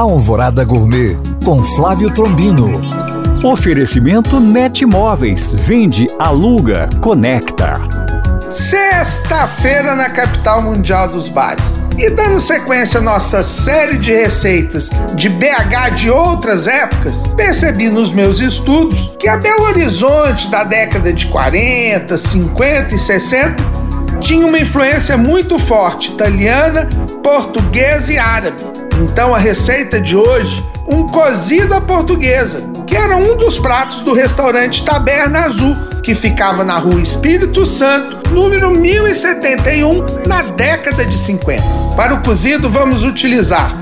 Alvorada Gourmet com Flávio Trombino. Oferecimento Net Móveis. Vende, aluga, conecta. Sexta-feira na capital mundial dos bares. E dando sequência à nossa série de receitas de BH de outras épocas, percebi nos meus estudos que a Belo Horizonte da década de 40, 50 e 60 tinha uma influência muito forte italiana, portuguesa e árabe. Então a receita de hoje, um cozido à portuguesa, que era um dos pratos do restaurante Taberna Azul, que ficava na rua Espírito Santo, número 1071, na década de 50. Para o cozido vamos utilizar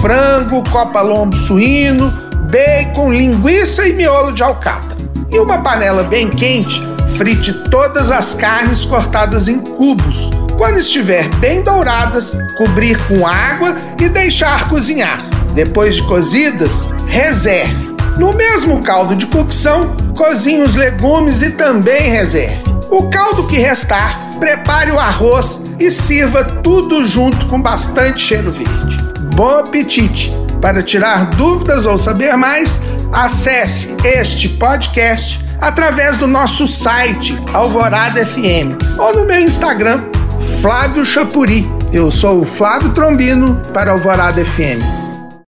frango, copa-lombo suíno, bacon, linguiça e miolo de alcatra. E uma panela bem quente, frite todas as carnes cortadas em cubos quando estiver bem douradas, cobrir com água e deixar cozinhar. Depois de cozidas, reserve. No mesmo caldo de cocção, cozinhe os legumes e também reserve. O caldo que restar, prepare o arroz e sirva tudo junto com bastante cheiro verde. Bom apetite! Para tirar dúvidas ou saber mais, acesse este podcast através do nosso site Alvorada FM ou no meu Instagram Flávio Chapuri. Eu sou o Flávio Trombino para Alvorada FM.